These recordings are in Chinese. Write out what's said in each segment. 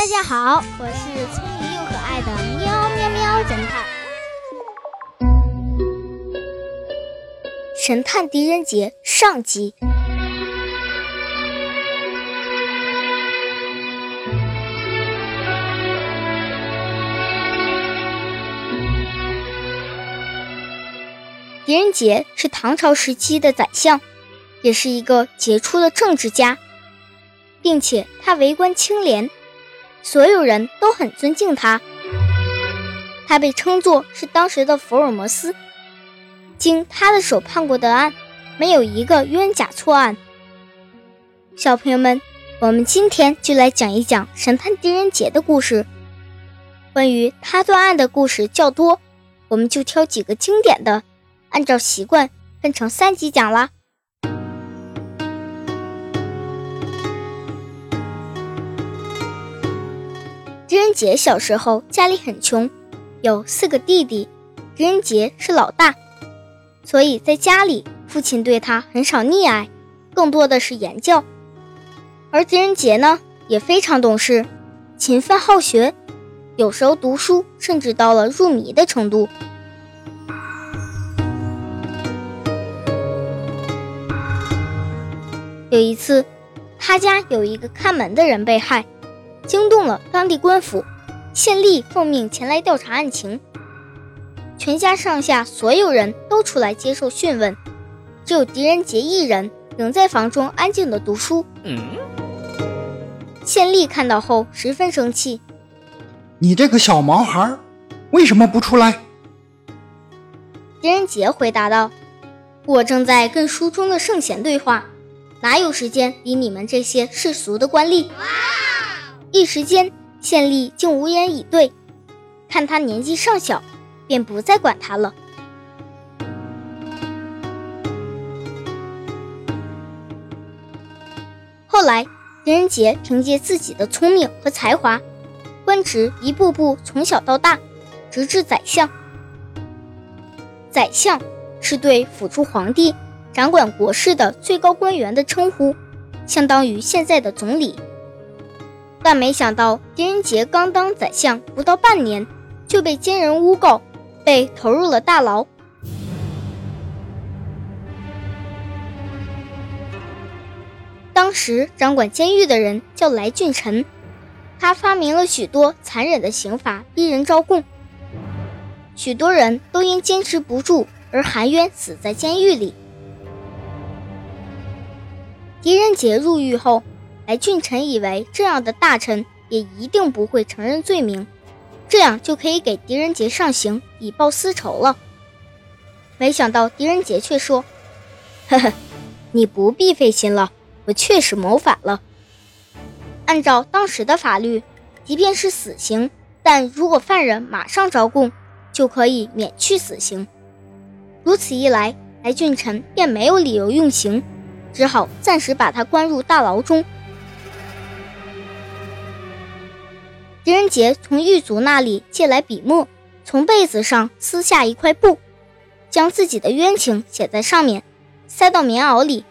大家好，我是聪明又可爱的喵喵喵侦探。神探狄仁杰上集。狄仁杰是唐朝时期的宰相，也是一个杰出的政治家，并且他为官清廉。所有人都很尊敬他，他被称作是当时的福尔摩斯。经他的手判过的案，没有一个冤假错案。小朋友们，我们今天就来讲一讲神探狄仁杰的故事。关于他断案的故事较多，我们就挑几个经典的，按照习惯分成三集讲啦。狄仁杰小时候家里很穷，有四个弟弟，狄仁杰是老大，所以在家里父亲对他很少溺爱，更多的是言教。而狄仁杰呢也非常懂事，勤奋好学，有时候读书甚至到了入迷的程度。有一次，他家有一个看门的人被害。惊动了当地官府，县吏奉命前来调查案情。全家上下所有人都出来接受讯问，只有狄仁杰一人仍在房中安静的读书。县吏看到后十分生气：“你这个小毛孩，为什么不出来？”狄仁杰回答道：“我正在跟书中的圣贤对话，哪有时间理你们这些世俗的官吏？”一时间，县吏竟无言以对。看他年纪尚小，便不再管他了。后来，狄仁杰凭借自己的聪明和才华，官职一步步从小到大，直至宰相。宰相是对辅助皇帝、掌管国事的最高官员的称呼，相当于现在的总理。但没想到，狄仁杰刚当宰相不到半年，就被奸人诬告，被投入了大牢。当时掌管监狱的人叫来俊臣，他发明了许多残忍的刑罚，逼人招供。许多人都因坚持不住而含冤死在监狱里。狄仁杰入狱后。白俊臣以为这样的大臣也一定不会承认罪名，这样就可以给狄仁杰上刑以报私仇了。没想到狄仁杰却说：“呵呵，你不必费心了，我确实谋反了。按照当时的法律，即便是死刑，但如果犯人马上招供，就可以免去死刑。如此一来，白俊臣便没有理由用刑，只好暂时把他关入大牢中。”狄仁杰从狱卒那里借来笔墨，从被子上撕下一块布，将自己的冤情写在上面，塞到棉袄里，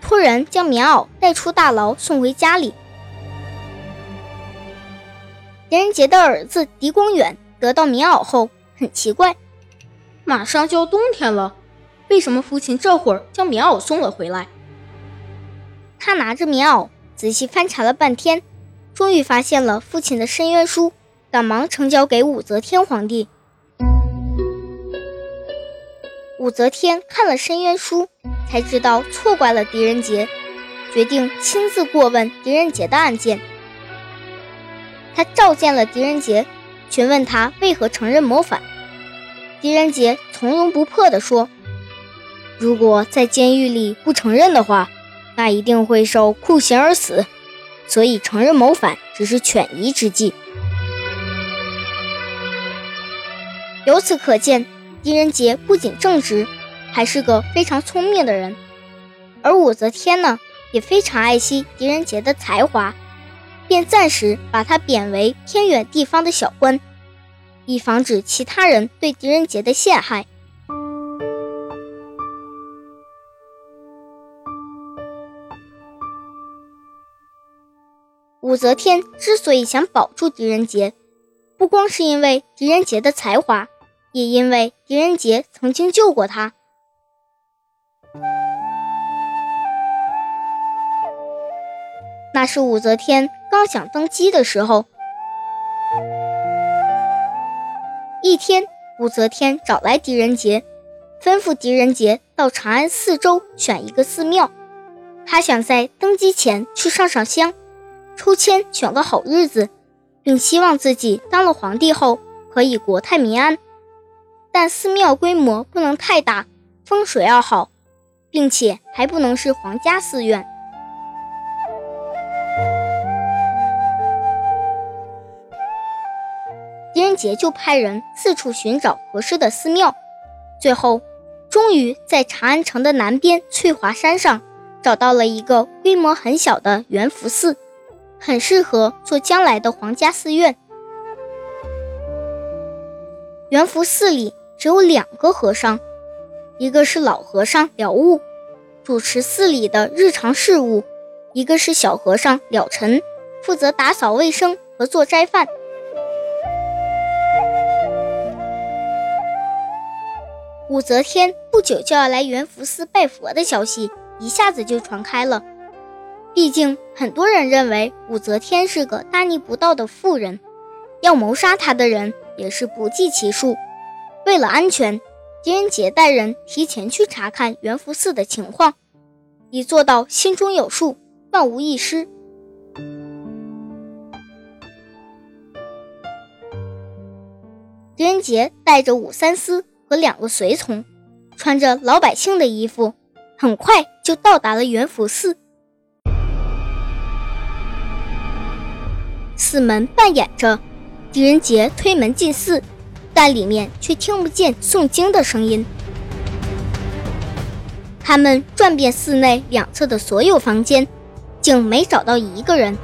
托人将棉袄带出大牢，送回家里。狄仁杰的儿子狄光远得到棉袄后，很奇怪，马上就要冬天了，为什么父亲这会儿将棉袄送了回来？他拿着棉袄仔细翻查了半天。终于发现了父亲的申冤书，赶忙呈交给武则天皇帝。武则天看了申冤书，才知道错怪了狄仁杰，决定亲自过问狄仁杰的案件。他召见了狄仁杰，询问他为何承认谋反。狄仁杰从容不迫地说：“如果在监狱里不承认的话，那一定会受酷刑而死。”所以，承认谋反只是权宜之计。由此可见，狄仁杰不仅正直，还是个非常聪明的人。而武则天呢，也非常爱惜狄仁杰的才华，便暂时把他贬为偏远地方的小官，以防止其他人对狄仁杰的陷害。武则天之所以想保住狄仁杰，不光是因为狄仁杰的才华，也因为狄仁杰曾经救过他。那是武则天刚想登基的时候。一天，武则天找来狄仁杰，吩咐狄仁杰到长安四周选一个寺庙，他想在登基前去上上香，抽签选个好日子，并希望自己当了皇帝后可以国泰民安。但寺庙规模不能太大，风水要好，并且还不能是皇家寺院。狄仁杰就派人四处寻找合适的寺庙，最后，终于在长安城的南边翠华山上找到了一个规模很小的元福寺，很适合做将来的皇家寺院。元福寺里只有两个和尚，一个是老和尚了悟，主持寺里的日常事务；一个是小和尚了尘，负责打扫卫生和做斋饭。武则天不久就要来元福寺拜佛的消息一下子就传开了。毕竟很多人认为武则天是个大逆不道的妇人，要谋杀她的人也是不计其数。为了安全，狄仁杰带人提前去查看元福寺的情况，以做到心中有数，万无一失。狄仁杰带着武三思。和两个随从，穿着老百姓的衣服，很快就到达了元福寺。寺门半掩着，狄仁杰推门进寺，但里面却听不见诵经的声音。他们转遍寺内两侧的所有房间，竟没找到一个人。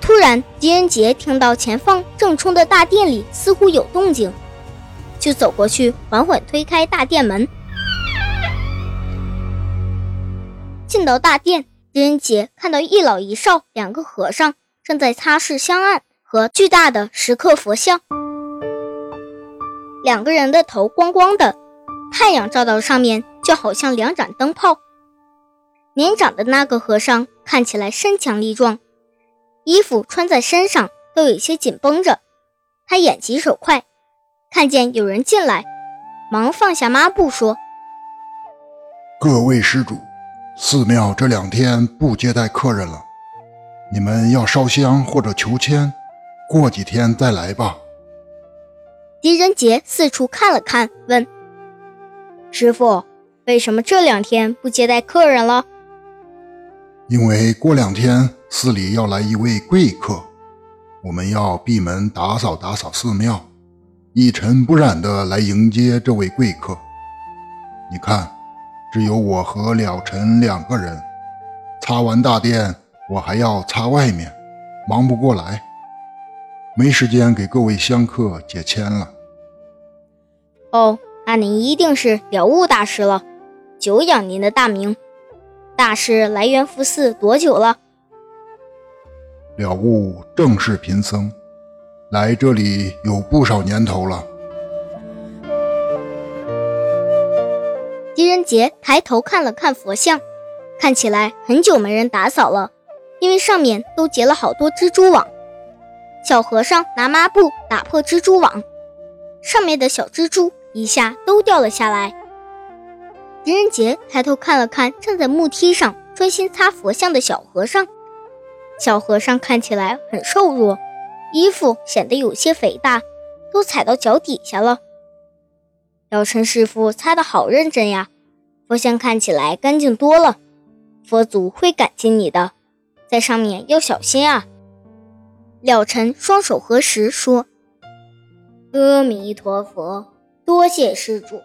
突然，狄仁杰听到前方正冲的大殿里似乎有动静。就走过去，缓缓推开大殿门，进到大殿，狄仁杰看到一老一少两个和尚正在擦拭香案和巨大的石刻佛像，两个人的头光光的，太阳照到上面就好像两盏灯泡。年长的那个和尚看起来身强力壮，衣服穿在身上都有些紧绷着，他眼疾手快。看见有人进来，忙放下抹布说：“各位施主，寺庙这两天不接待客人了，你们要烧香或者求签，过几天再来吧。”狄仁杰四处看了看，问：“师傅，为什么这两天不接待客人了？”“因为过两天寺里要来一位贵客，我们要闭门打扫打扫寺庙。”一尘不染的来迎接这位贵客。你看，只有我和了尘两个人。擦完大殿，我还要擦外面，忙不过来，没时间给各位香客解签了。哦，那您一定是了悟大师了，久仰您的大名。大师来元福寺多久了？了悟正是贫僧。来这里有不少年头了。狄仁杰抬头看了看佛像，看起来很久没人打扫了，因为上面都结了好多蜘蛛网。小和尚拿抹布打破蜘蛛网，上面的小蜘蛛一下都掉了下来。狄仁杰抬头看了看站在木梯上专心擦佛像的小和尚，小和尚看起来很瘦弱。衣服显得有些肥大，都踩到脚底下了。姚晨师傅擦得好认真呀，佛像看起来干净多了。佛祖会感激你的，在上面要小心啊。了尘双手合十说：“阿弥陀佛，多谢施主。”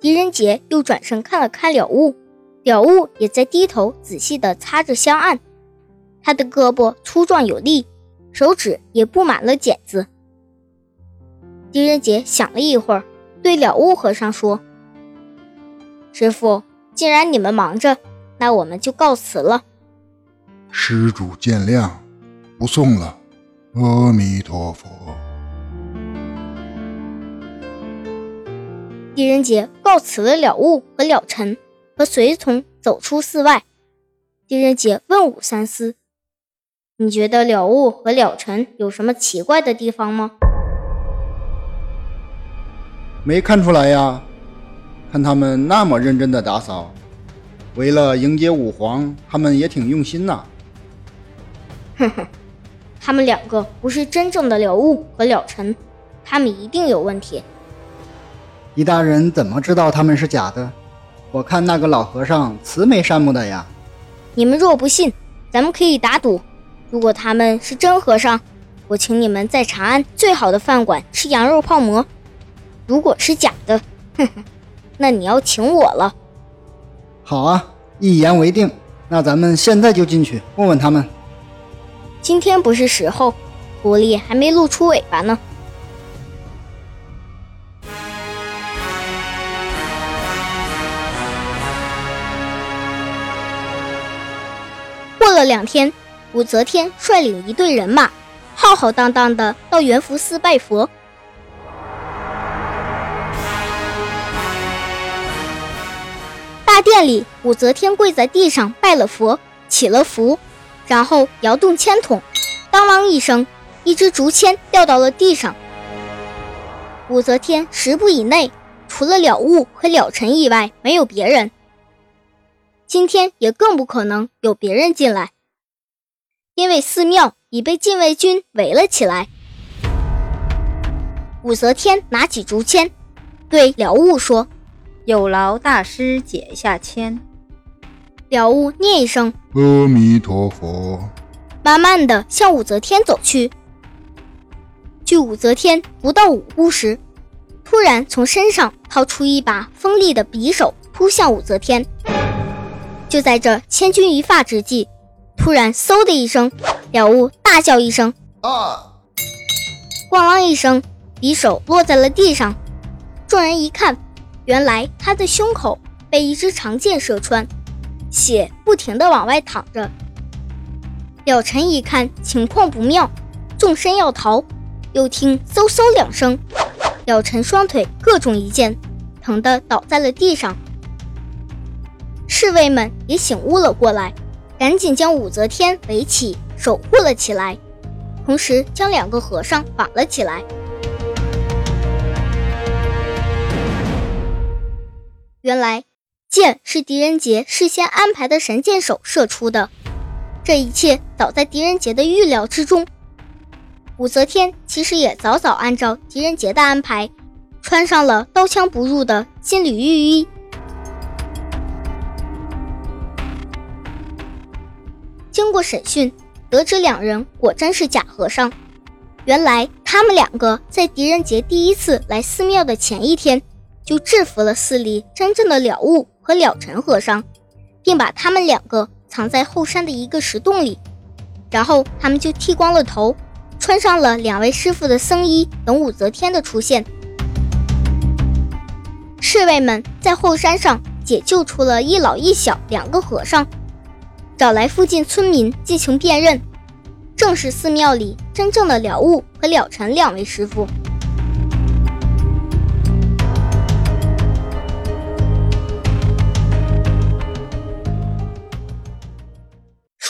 狄仁杰又转身看了看了悟，了悟也在低头仔细地擦着香案。他的胳膊粗壮有力，手指也布满了茧子。狄仁杰想了一会儿，对了悟和尚说：“师傅，既然你们忙着，那我们就告辞了。施主见谅，不送了。阿弥陀佛。狄仁杰告辞了了悟和了尘，和随从走出寺外。狄仁杰问武三思：“你觉得了悟和了尘有什么奇怪的地方吗？”没看出来呀，看他们那么认真的打扫，为了迎接武皇，他们也挺用心呐。哼哼，他们两个不是真正的了悟和了尘，他们一定有问题。狄大人怎么知道他们是假的？我看那个老和尚慈眉善目的呀。你们若不信，咱们可以打赌。如果他们是真和尚，我请你们在长安最好的饭馆吃羊肉泡馍。如果是假的，哼哼，那你要请我了。好啊，一言为定。那咱们现在就进去问问他们。今天不是时候，狐狸还没露出尾巴呢。过了两天，武则天率领一队人马，浩浩荡荡的到元福寺拜佛。殿里，武则天跪在地上拜了佛，祈了福，然后摇动签筒，当啷一声，一支竹签掉到了地上。武则天十步以内，除了了悟和了尘以外，没有别人。今天也更不可能有别人进来，因为寺庙已被禁卫军围了起来。武则天拿起竹签，对了悟说。有劳大师解一下签。了悟念一声“阿弥陀佛”，慢慢的向武则天走去。距武则天不到五步时，突然从身上掏出一把锋利的匕首，扑向武则天。就在这千钧一发之际，突然嗖的一声，了悟大叫一声“啊”，咣啷一声，匕首落在了地上。众人一看。原来他的胸口被一支长箭射穿，血不停地往外淌着。了尘一看情况不妙，纵身要逃，又听嗖嗖两声，了尘双腿各中一箭，疼得倒在了地上。侍卫们也醒悟了过来，赶紧将武则天围起，守护了起来，同时将两个和尚绑了起来。原来，箭是狄仁杰事先安排的神箭手射出的，这一切早在狄仁杰的预料之中。武则天其实也早早按照狄仁杰的安排，穿上了刀枪不入的金缕玉衣。经过审讯，得知两人果真是假和尚。原来，他们两个在狄仁杰第一次来寺庙的前一天。就制服了寺里真正的了悟和了尘和尚，并把他们两个藏在后山的一个石洞里。然后他们就剃光了头，穿上了两位师傅的僧衣，等武则天的出现。侍卫们在后山上解救出了一老一小两个和尚，找来附近村民进行辨认，正是寺庙里真正的了悟和了尘两位师傅。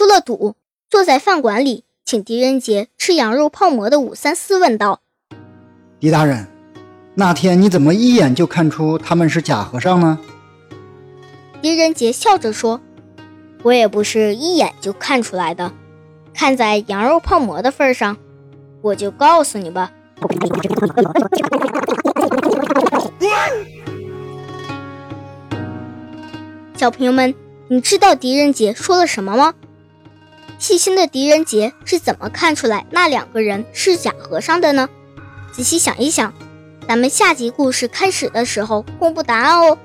出了赌，坐在饭馆里请狄仁杰吃羊肉泡馍的武三思问道：“狄大人，那天你怎么一眼就看出他们是假和尚呢？”狄仁杰笑着说：“我也不是一眼就看出来的，看在羊肉泡馍的份上，我就告诉你吧。”小朋友们，你知道狄仁杰说了什么吗？细心的狄仁杰是怎么看出来那两个人是假和尚的呢？仔细想一想，咱们下集故事开始的时候公布答案哦。